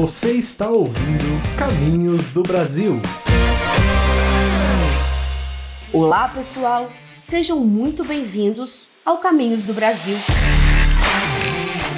Você está ouvindo Caminhos do Brasil. Olá, pessoal. Sejam muito bem-vindos ao Caminhos do Brasil,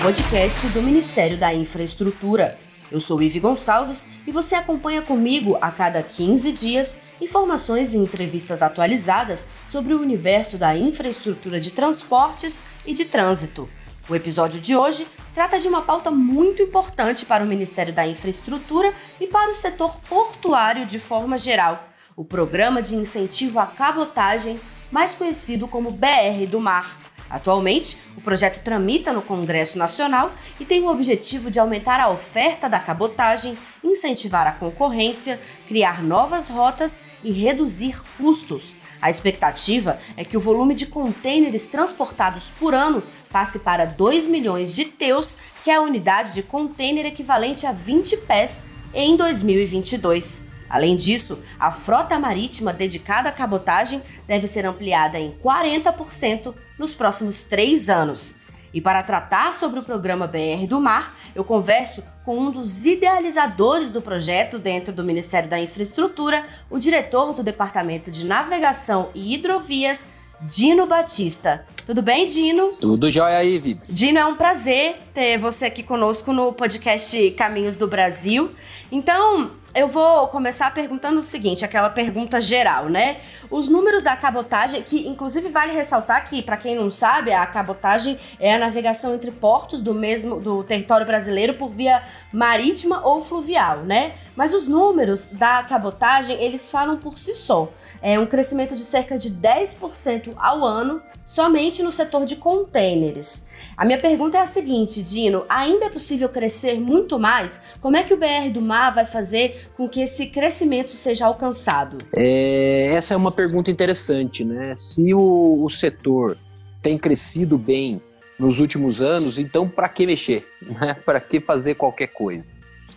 podcast do Ministério da Infraestrutura. Eu sou Ive Gonçalves e você acompanha comigo a cada 15 dias informações e entrevistas atualizadas sobre o universo da infraestrutura de transportes e de trânsito. O episódio de hoje trata de uma pauta muito importante para o Ministério da Infraestrutura e para o setor portuário de forma geral: o Programa de Incentivo à Cabotagem, mais conhecido como BR do Mar. Atualmente, o projeto tramita no Congresso Nacional e tem o objetivo de aumentar a oferta da cabotagem, incentivar a concorrência, criar novas rotas e reduzir custos. A expectativa é que o volume de contêineres transportados por ano passe para 2 milhões de teus, que é a unidade de contêiner equivalente a 20 pés, em 2022. Além disso, a frota marítima dedicada à cabotagem deve ser ampliada em 40% nos próximos três anos. E para tratar sobre o programa BR do Mar, eu converso com um dos idealizadores do projeto dentro do Ministério da Infraestrutura, o diretor do Departamento de Navegação e Hidrovias, Dino Batista. Tudo bem, Dino? Tudo jóia aí, Vivi. Dino, é um prazer ter você aqui conosco no podcast Caminhos do Brasil. Então, eu vou começar perguntando o seguinte, aquela pergunta geral, né? Os números da cabotagem, que inclusive vale ressaltar que, para quem não sabe, a cabotagem é a navegação entre portos do mesmo do território brasileiro por via marítima ou fluvial, né? Mas os números da cabotagem, eles falam por si só. É um crescimento de cerca de 10% ao ano somente no setor de contêineres. A minha pergunta é a seguinte, Dino: ainda é possível crescer muito mais? Como é que o BR do Mar vai fazer com que esse crescimento seja alcançado? É, essa é uma pergunta interessante, né? Se o, o setor tem crescido bem nos últimos anos, então para que mexer? Né? Para que fazer qualquer coisa?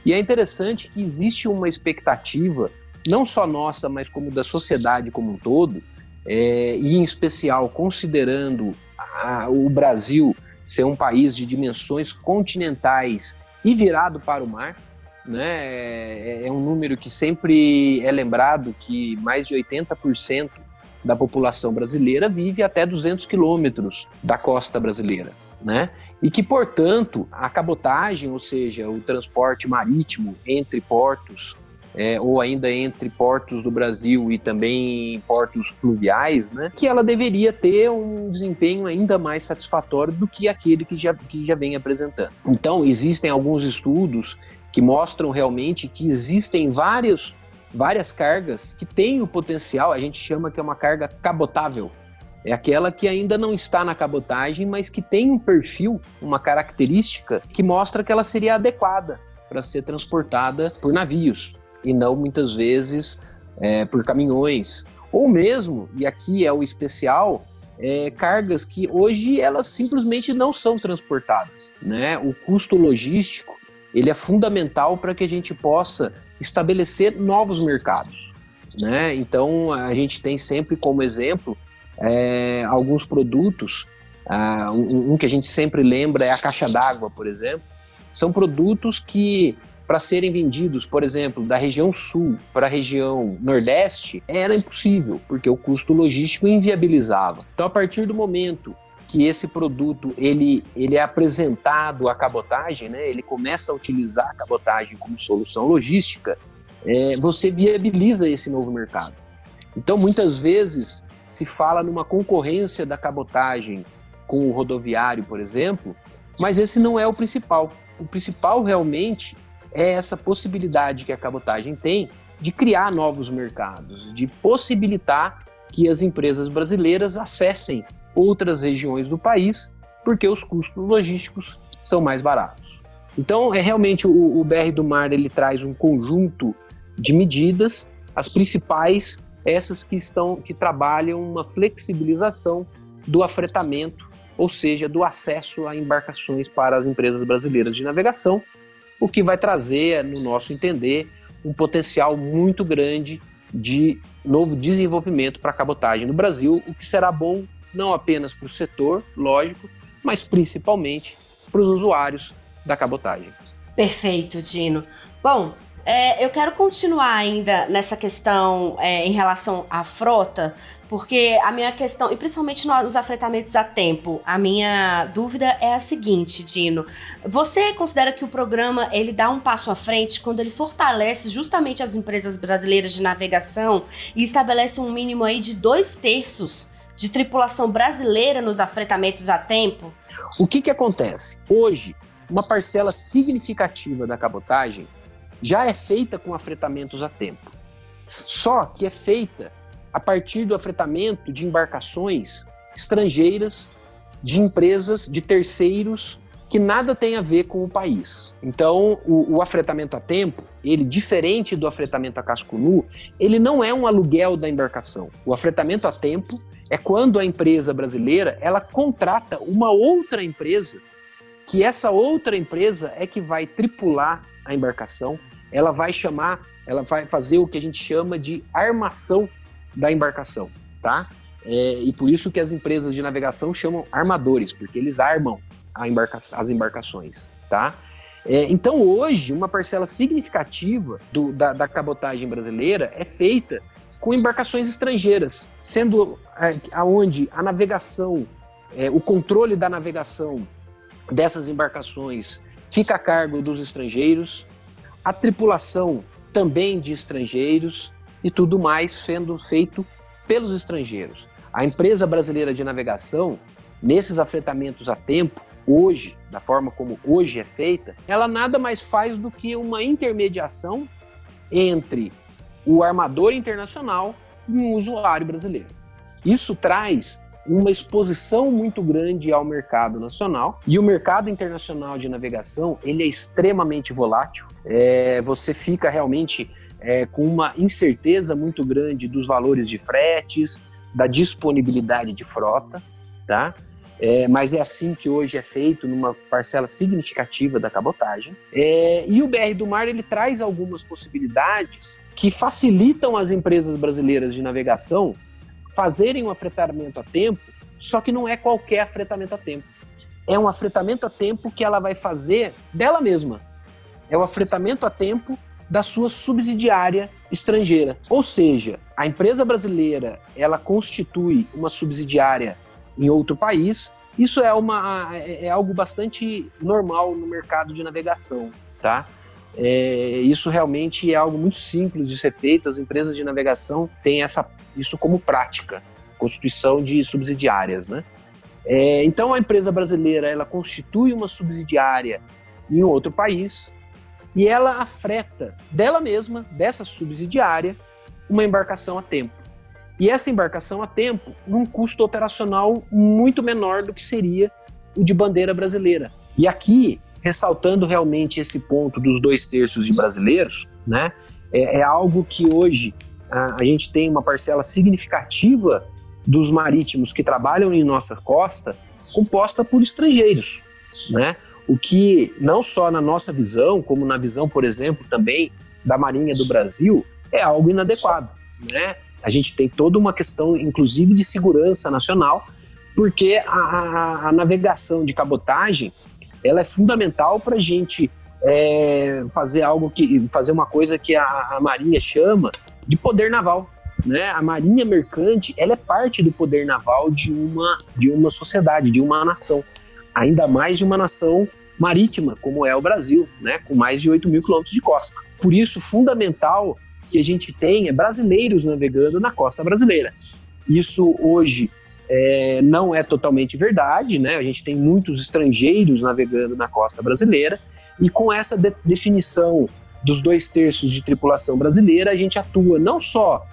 E é interessante que existe uma expectativa, não só nossa, mas como da sociedade como um todo, é, e em especial considerando a, o Brasil ser um país de dimensões continentais e virado para o mar, né? É, é um número que sempre é lembrado que mais de 80% da população brasileira vive até 200 quilômetros da costa brasileira, né? E que, portanto, a cabotagem, ou seja, o transporte marítimo entre portos é, ou ainda entre portos do Brasil e também portos fluviais, né, que ela deveria ter um desempenho ainda mais satisfatório do que aquele que já, que já vem apresentando. Então, existem alguns estudos que mostram realmente que existem vários, várias cargas que têm o potencial, a gente chama que é uma carga cabotável, é aquela que ainda não está na cabotagem, mas que tem um perfil, uma característica que mostra que ela seria adequada para ser transportada por navios e não muitas vezes é, por caminhões. Ou mesmo, e aqui é o especial, é, cargas que hoje elas simplesmente não são transportadas. Né? O custo logístico ele é fundamental para que a gente possa estabelecer novos mercados. Né? Então a gente tem sempre como exemplo é, alguns produtos. Uh, um, um que a gente sempre lembra é a caixa d'água, por exemplo. São produtos que para serem vendidos, por exemplo, da região sul para a região nordeste, era impossível, porque o custo logístico inviabilizava. Então, a partir do momento que esse produto ele, ele é apresentado à cabotagem, né, ele começa a utilizar a cabotagem como solução logística, é, você viabiliza esse novo mercado. Então, muitas vezes, se fala numa concorrência da cabotagem com o rodoviário, por exemplo, mas esse não é o principal. O principal realmente é essa possibilidade que a cabotagem tem de criar novos mercados, de possibilitar que as empresas brasileiras acessem outras regiões do país, porque os custos logísticos são mais baratos. Então, é realmente o, o BR do Mar ele traz um conjunto de medidas, as principais essas que estão que trabalham uma flexibilização do afretamento, ou seja, do acesso a embarcações para as empresas brasileiras de navegação o que vai trazer, no nosso entender, um potencial muito grande de novo desenvolvimento para a cabotagem no Brasil, o que será bom não apenas para o setor, lógico, mas principalmente para os usuários da cabotagem. Perfeito, Dino. Bom, é, eu quero continuar ainda nessa questão é, em relação à frota, porque a minha questão, e principalmente nos afretamentos a tempo, a minha dúvida é a seguinte, Dino. Você considera que o programa ele dá um passo à frente quando ele fortalece justamente as empresas brasileiras de navegação e estabelece um mínimo aí de dois terços de tripulação brasileira nos afretamentos a tempo? O que, que acontece? Hoje, uma parcela significativa da cabotagem já é feita com afretamentos a tempo. Só que é feita a partir do afretamento de embarcações estrangeiras, de empresas, de terceiros que nada tem a ver com o país. Então, o, o, afretamento a tempo, ele diferente do afretamento a casco nu, ele não é um aluguel da embarcação. O afretamento a tempo é quando a empresa brasileira ela contrata uma outra empresa, que essa outra empresa é que vai tripular a embarcação, ela vai chamar, ela vai fazer o que a gente chama de armação da embarcação, tá? É, e por isso que as empresas de navegação chamam armadores, porque eles armam embarca as embarcações, tá? É, então hoje uma parcela significativa do, da, da cabotagem brasileira é feita com embarcações estrangeiras, sendo é, aonde a navegação, é, o controle da navegação dessas embarcações fica a cargo dos estrangeiros, a tripulação também de estrangeiros e tudo mais sendo feito pelos estrangeiros. A empresa brasileira de navegação, nesses afretamentos a tempo, hoje, da forma como hoje é feita, ela nada mais faz do que uma intermediação entre o armador internacional e um usuário brasileiro. Isso traz uma exposição muito grande ao mercado nacional e o mercado internacional de navegação ele é extremamente volátil. É, você fica realmente é, com uma incerteza muito grande dos valores de fretes, da disponibilidade de frota, tá? É, mas é assim que hoje é feito numa parcela significativa da cabotagem. É, e o BR do Mar ele traz algumas possibilidades que facilitam as empresas brasileiras de navegação fazerem um afretamento a tempo, só que não é qualquer afretamento a tempo. É um afretamento a tempo que ela vai fazer dela mesma. É o afretamento a tempo da sua subsidiária estrangeira. Ou seja, a empresa brasileira ela constitui uma subsidiária em outro país. Isso é, uma, é, é algo bastante normal no mercado de navegação, tá? É, isso realmente é algo muito simples de ser feito. As empresas de navegação têm essa, isso como prática, constituição de subsidiárias, né? É, então a empresa brasileira ela constitui uma subsidiária em outro país e ela afreta dela mesma, dessa subsidiária, uma embarcação a tempo. E essa embarcação a tempo, num custo operacional muito menor do que seria o de bandeira brasileira. E aqui, ressaltando realmente esse ponto dos dois terços de brasileiros, né, é, é algo que hoje a, a gente tem uma parcela significativa dos marítimos que trabalham em nossa costa composta por estrangeiros, né? O que não só na nossa visão, como na visão, por exemplo, também da Marinha do Brasil, é algo inadequado, né? A gente tem toda uma questão, inclusive, de segurança nacional, porque a, a, a navegação de cabotagem ela é fundamental para a gente é, fazer algo que fazer uma coisa que a, a, Marinha chama de poder naval. Né? A Marinha Mercante ela é parte do poder naval de uma, de uma sociedade, de uma nação. Ainda mais de uma nação marítima, como é o Brasil, né? com mais de 8 mil quilômetros de costa. Por isso, fundamental que a gente é brasileiros navegando na costa brasileira. Isso hoje é, não é totalmente verdade, né? A gente tem muitos estrangeiros navegando na costa brasileira e com essa de definição dos dois terços de tripulação brasileira, a gente atua não só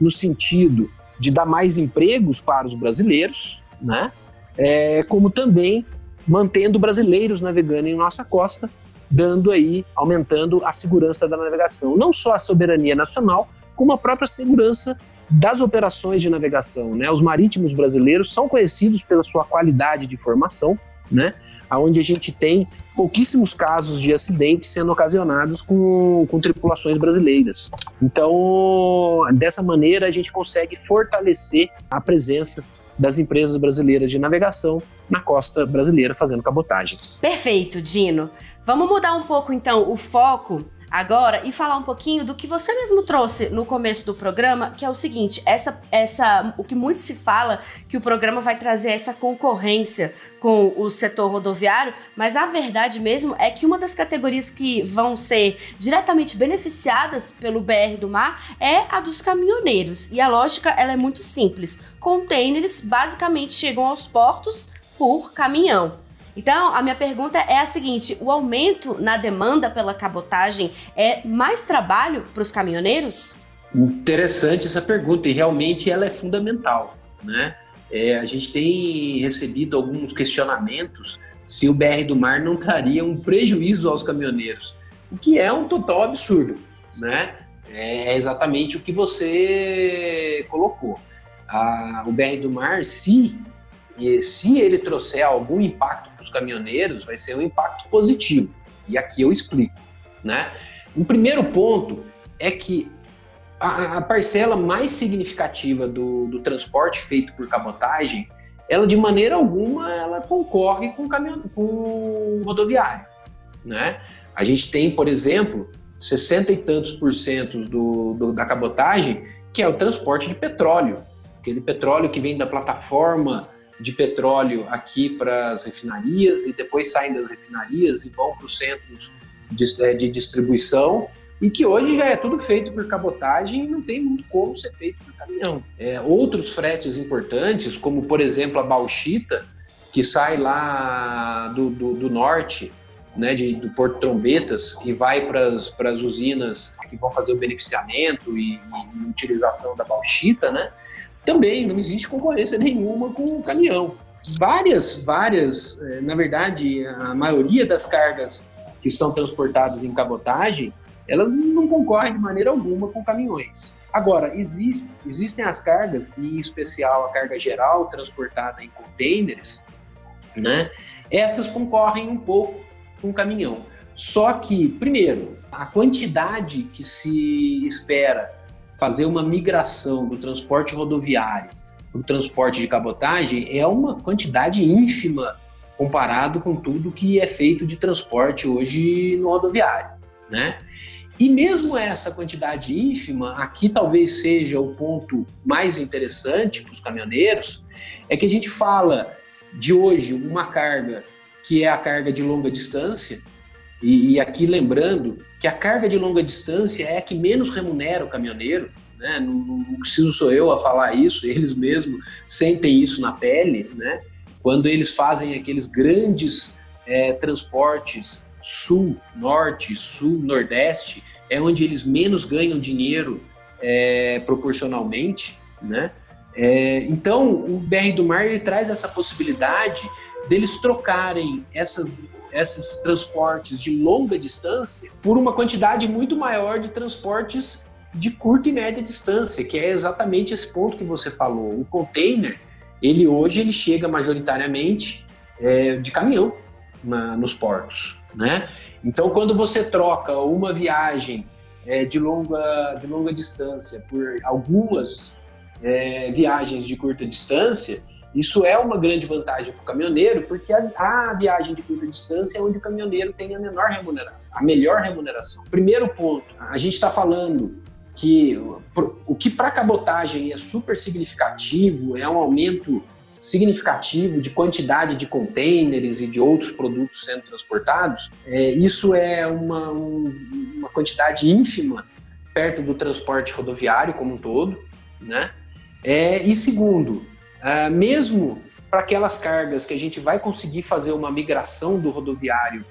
no sentido de dar mais empregos para os brasileiros, né? É, como também mantendo brasileiros navegando em nossa costa dando aí, aumentando a segurança da navegação. Não só a soberania nacional, como a própria segurança das operações de navegação. Né? Os marítimos brasileiros são conhecidos pela sua qualidade de formação, né? onde a gente tem pouquíssimos casos de acidentes sendo ocasionados com, com tripulações brasileiras. Então, dessa maneira, a gente consegue fortalecer a presença das empresas brasileiras de navegação na costa brasileira fazendo cabotagem. Perfeito, Dino. Vamos mudar um pouco então o foco agora e falar um pouquinho do que você mesmo trouxe no começo do programa, que é o seguinte, essa essa o que muito se fala que o programa vai trazer essa concorrência com o setor rodoviário, mas a verdade mesmo é que uma das categorias que vão ser diretamente beneficiadas pelo BR do Mar é a dos caminhoneiros. E a lógica ela é muito simples. Containers basicamente chegam aos portos por caminhão. Então, a minha pergunta é a seguinte: o aumento na demanda pela cabotagem é mais trabalho para os caminhoneiros? Interessante essa pergunta e realmente ela é fundamental, né? É, a gente tem recebido alguns questionamentos se o BR do Mar não traria um prejuízo aos caminhoneiros, o que é um total absurdo, né? É exatamente o que você colocou. A, o BR do Mar, se e se ele trouxer algum impacto para os caminhoneiros, vai ser um impacto positivo. E aqui eu explico. Né? Um primeiro ponto é que a, a parcela mais significativa do, do, transporte feito por cabotagem, ela de maneira alguma ela concorre com, caminhão, com rodoviário. Né? A gente tem, por exemplo, 60 e tantos por cento do, do, da cabotagem, que é o transporte de petróleo. Aquele petróleo que vem da plataforma de petróleo aqui para as refinarias e depois saem das refinarias e vão para os centros de, é, de, distribuição e que hoje já é tudo feito por cabotagem e não tem muito como ser feito por caminhão. É, outros fretes importantes, como por exemplo a bauxita, que sai lá do, do, do norte, né, de, do Porto Trombetas e vai para as usinas que vão fazer o beneficiamento e, e utilização da bauxita, né? Também não existe concorrência nenhuma com o caminhão. Várias, várias, eh, na verdade, a maioria das cargas que são transportadas em cabotagem, elas não concorrem de maneira alguma com caminhões. Agora, existe, existem as cargas, em especial a carga geral transportada em containers, né? Essas concorrem um pouco com o caminhão. Só que, primeiro, a quantidade que se espera fazer uma migração do transporte rodoviário para o transporte de cabotagem é uma quantidade ínfima comparado com tudo que é feito de transporte hoje no rodoviário, né? E mesmo essa quantidade ínfima, aqui talvez seja o ponto mais interessante para os caminhoneiros, é que a gente fala de hoje uma carga que é a carga de longa distância, e, e, aqui lembrando que a carga de longa distância é a que menos remunera o caminhoneiro, né? não, não preciso sou eu a falar isso, eles mesmos sentem isso na pele, né? quando eles fazem aqueles grandes é, transportes sul, norte, sul, nordeste, é onde eles menos ganham dinheiro é, proporcionalmente, né? É, então, o BR do Mar traz essa possibilidade deles trocarem essas esses transportes de longa distância por uma quantidade muito maior de transportes de curta e média distância, que é exatamente esse ponto que você falou. O container, ele hoje ele chega majoritariamente é, de caminhão na, nos portos, né? Então, quando você troca uma viagem é, de, longa, de longa distância por algumas é, viagens de curta distância, isso é uma grande vantagem para o caminhoneiro, porque a, a, viagem de curta distância é onde o caminhoneiro tem a menor remuneração, a melhor remuneração. Primeiro ponto, a gente está falando que o que para cabotagem é super significativo, é um aumento significativo de quantidade de containers e de outros produtos sendo transportados, é, isso é uma, um, uma quantidade ínfima perto do transporte rodoviário como um todo, né? É, e segundo, Uh, mesmo para aquelas cargas que a gente vai conseguir fazer uma migração do rodoviário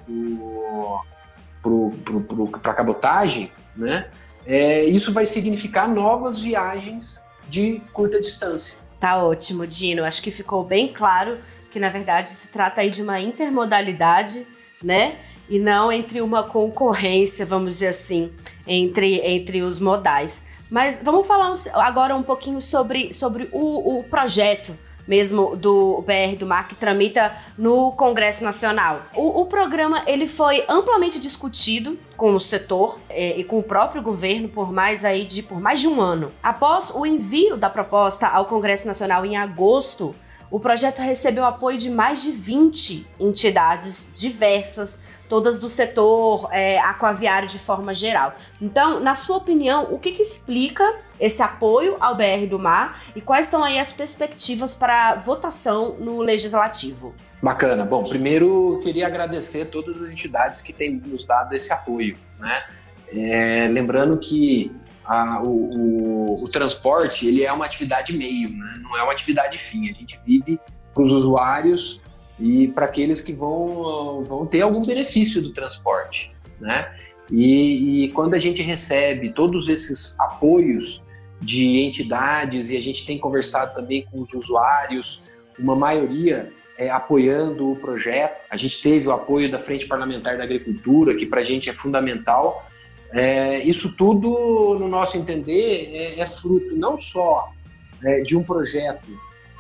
para a cabotagem, né? É, isso vai significar novas viagens de curta distância. Tá ótimo, Dino. Acho que ficou bem claro que, na verdade, se trata aí de uma intermodalidade, né? E não entre uma concorrência, vamos dizer assim, entre, entre os modais. Mas vamos falar agora um pouquinho sobre, sobre o, o projeto mesmo do BR do Mar que tramita no Congresso Nacional. O, o, programa ele foi amplamente discutido com o setor é, e com o próprio governo por mais aí de por mais de um ano. Após o envio da proposta ao Congresso Nacional em agosto o projeto recebeu apoio de mais de 20 entidades diversas, todas do setor é, aquaviário de forma geral. Então, na sua opinião, o que, que explica esse apoio ao BR do Mar e quais são aí as perspectivas para votação no Legislativo? Bacana. Bom, primeiro queria agradecer todas as entidades que têm nos dado esse apoio, né? É, lembrando que a, o, o, o, transporte ele é uma atividade meio, né? não é uma atividade fim. A gente vive para os usuários e para aqueles que vão, vão ter algum benefício do transporte, né? E, e, quando a gente recebe todos esses apoios de entidades e a gente tem conversado também com os usuários, uma maioria é, apoiando o projeto. A gente teve o apoio da Frente Parlamentar da Agricultura, que para a gente é fundamental, é, isso tudo, no nosso entender, é, é fruto não só é, de um projeto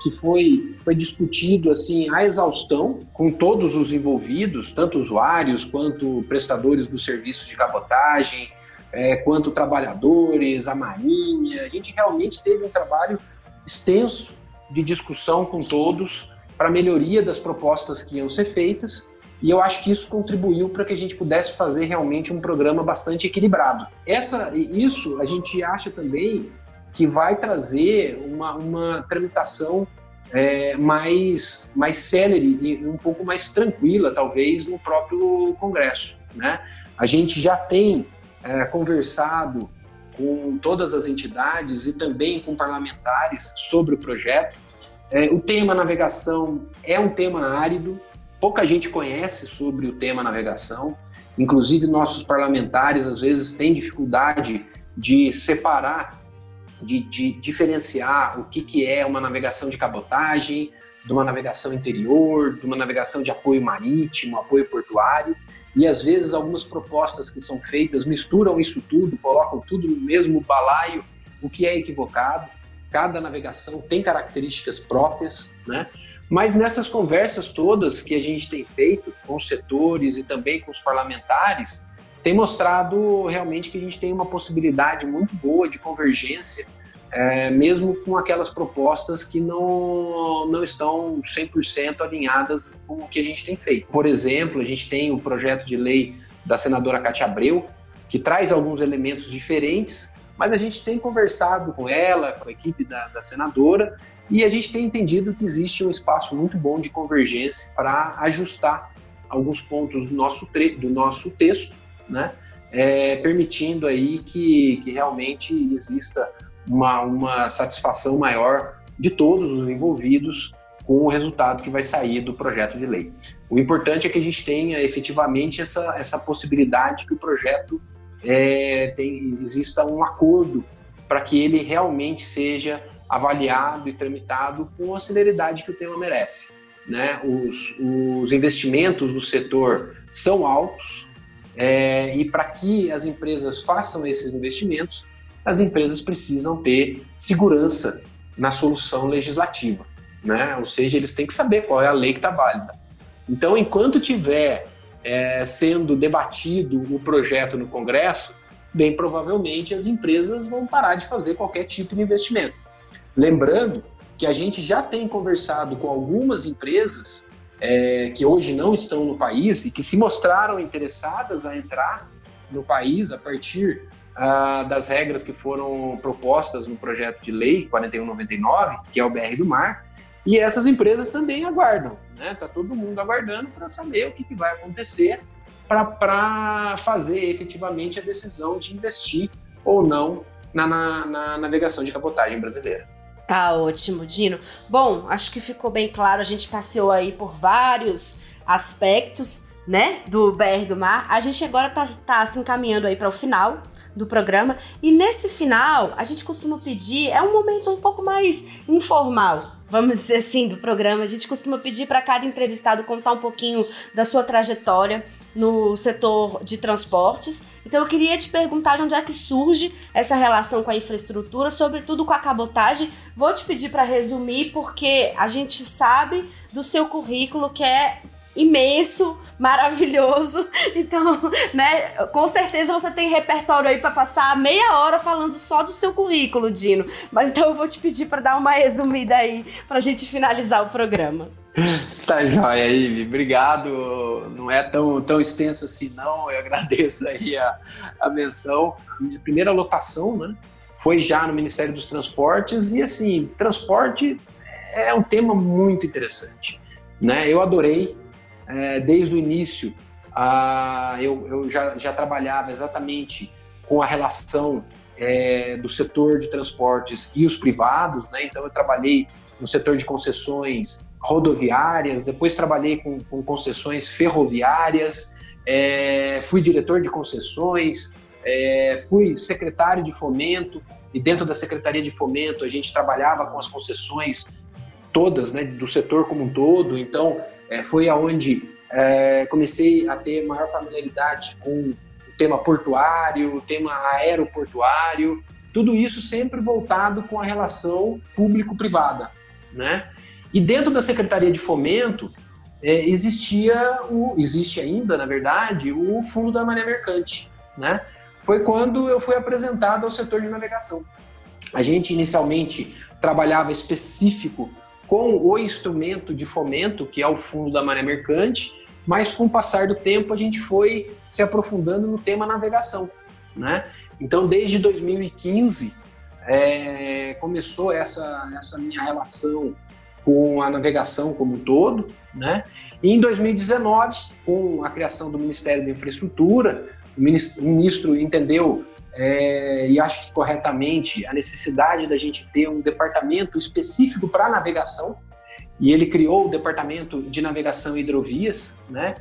que foi, foi discutido assim à exaustão com todos os envolvidos, tanto usuários quanto prestadores do serviço de cabotagem, é, quanto trabalhadores, a marinha. A gente realmente teve um trabalho extenso de discussão com todos para melhoria das propostas que iam ser feitas e eu acho que isso contribuiu para que a gente pudesse fazer realmente um programa bastante equilibrado. Essa, isso a gente acha também que vai trazer uma, uma tramitação é, mais, mais célere e um pouco mais tranquila, talvez, no próprio Congresso. Né? A gente já tem é, conversado com todas as entidades e também com parlamentares sobre o projeto. É, o tema navegação é um tema árido, pouca gente conhece sobre o tema navegação, inclusive nossos parlamentares às vezes têm dificuldade de separar, de, de diferenciar o que, que é uma navegação de cabotagem, de uma navegação interior, de uma navegação de apoio marítimo, apoio portuário, e às vezes algumas propostas que são feitas misturam isso tudo, colocam tudo no mesmo balaio, o que é equivocado. Cada navegação tem características próprias, né? Mas nessas conversas todas que a gente tem feito com os setores e também com os parlamentares, tem mostrado realmente que a gente tem uma possibilidade muito boa de convergência, é, mesmo com aquelas propostas que não, não estão 100% alinhadas com o que a gente tem feito. Por exemplo, a gente tem o projeto de lei da senadora Cátia Abreu, que traz alguns elementos diferentes, mas a gente tem conversado com ela, com a equipe da, da senadora, e a gente tem entendido que existe um espaço muito bom de convergência para ajustar alguns pontos do nosso, do nosso texto, né? É, permitindo aí que, que realmente exista uma, uma satisfação maior de todos os envolvidos com o resultado que vai sair do projeto de lei. O importante é que a gente tenha efetivamente essa, essa possibilidade que o projeto é, tem, exista um acordo para que ele realmente seja avaliado e tramitado com a celeridade que o tema merece. Né? Os, os investimentos do setor são altos é, e para que as empresas façam esses investimentos, as empresas precisam ter segurança na solução legislativa, né? Ou seja, eles têm que saber qual é a lei que está válida. Então, enquanto tiver é, sendo debatido o projeto no Congresso, bem provavelmente as empresas vão parar de fazer qualquer tipo de investimento. Lembrando que a gente já tem conversado com algumas empresas é, que hoje não estão no país e que se mostraram interessadas a entrar no país a partir ah, das regras que foram propostas no projeto de lei 4199, que é o BR do Mar, e essas empresas também aguardam, né? Tá todo mundo aguardando para saber o que, que vai acontecer para fazer efetivamente a decisão de investir ou não na, na, na navegação de cabotagem brasileira. Tá ótimo, Dino. Bom, acho que ficou bem claro. A gente passeou aí por vários aspectos, né, do BR do Mar. A gente agora tá, tá se encaminhando aí para o final do programa. E nesse final, a gente costuma pedir, é um momento um pouco mais informal, vamos dizer assim, do programa. A gente costuma pedir para cada entrevistado contar um pouquinho da sua trajetória no setor de transportes. Então eu queria te perguntar de onde é que surge essa relação com a infraestrutura, sobretudo com a cabotagem. Vou te pedir para resumir, porque a gente sabe do seu currículo que é imenso, maravilhoso. Então, né, com certeza você tem repertório aí para passar meia hora falando só do seu currículo, Dino. Mas então eu vou te pedir para dar uma resumida aí pra gente finalizar o programa. Tá joia, Ive. Obrigado. Não é tão, tão extenso assim, não. Eu agradeço aí a, a menção. A minha primeira lotação, né? Foi já no Ministério dos Transportes. E, assim, transporte é um tema muito interessante. Né? Eu adorei. É, desde o início, a, eu, eu já, já trabalhava exatamente com a relação é, do setor de transportes e os privados. Né? Então, eu trabalhei no setor de concessões rodoviárias, depois trabalhei com, com concessões ferroviárias, é, fui diretor de concessões, é, fui secretário de fomento, e dentro da Secretaria de Fomento a gente trabalhava com as concessões todas, né, do setor como um todo, então é, foi aonde é, comecei a ter maior familiaridade com o tema portuário, o tema aeroportuário, tudo isso sempre voltado com a relação público-privada, né? E dentro da Secretaria de Fomento é, existia o, existe ainda, na verdade, o Fundo da Maré Mercante, né? Foi quando eu fui apresentado ao setor de navegação. A gente inicialmente trabalhava específico com o instrumento de fomento, que é o Fundo da Maré Mercante, mas com o passar do tempo a gente foi se aprofundando no tema navegação, né? Então, desde 2015 é, começou essa, essa minha relação com a navegação como um todo, né? E em 2019, com a criação do Ministério da Infraestrutura, o ministro entendeu é, e acho que corretamente a necessidade da gente ter um departamento específico para navegação e ele criou o departamento de navegação e hidrovias, né?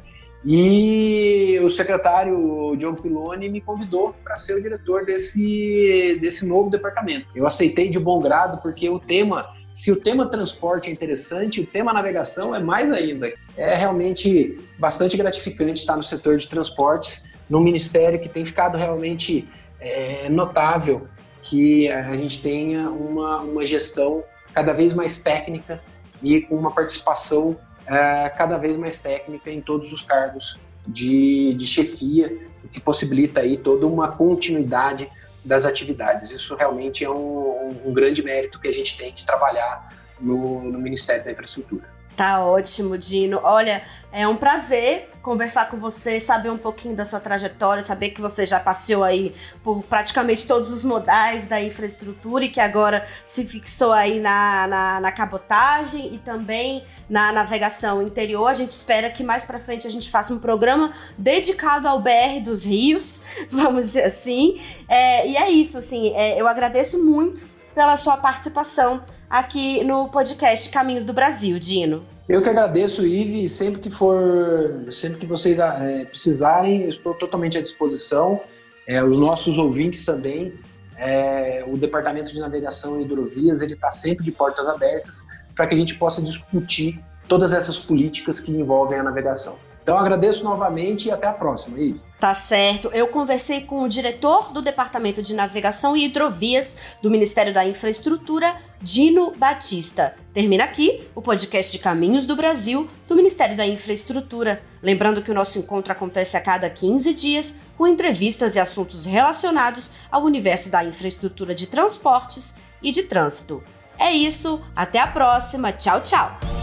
E o secretário John Piloni me convidou para ser o diretor desse, desse novo departamento. Eu aceitei de bom grado porque o tema se o tema transporte é interessante, o tema navegação é mais ainda. É realmente bastante gratificante estar no setor de transportes, num ministério que tem ficado realmente é, notável que a gente tenha uma, uma gestão cada vez mais técnica e com uma participação é, cada vez mais técnica em todos os cargos de, de chefia, o que possibilita aí toda uma continuidade das atividades. Isso realmente é um, um grande mérito que a gente tem de trabalhar no, no Ministério da Infraestrutura. Tá ótimo, Dino. Olha, é um prazer conversar com você, saber um pouquinho da sua trajetória, saber que você já passeou aí por praticamente todos os modais da infraestrutura e que agora se fixou aí na, na, na cabotagem e também na navegação interior. A gente espera que mais para frente a gente faça um programa dedicado ao BR dos Rios, vamos dizer assim. É, e é isso, assim, é, eu agradeço muito pela sua participação aqui no podcast Caminhos do Brasil, Dino. Eu que agradeço, Ive, sempre que for, sempre que vocês é, precisarem, eu estou totalmente à disposição. É, os nossos ouvintes também. É, o Departamento de Navegação e Hidrovias ele está sempre de portas abertas para que a gente possa discutir todas essas políticas que envolvem a navegação. Então agradeço novamente e até a próxima, Ive. Tá certo. Eu conversei com o diretor do Departamento de Navegação e Hidrovias do Ministério da Infraestrutura, Dino Batista. Termina aqui o podcast de Caminhos do Brasil do Ministério da Infraestrutura. Lembrando que o nosso encontro acontece a cada 15 dias com entrevistas e assuntos relacionados ao universo da infraestrutura de transportes e de trânsito. É isso, até a próxima. Tchau, tchau.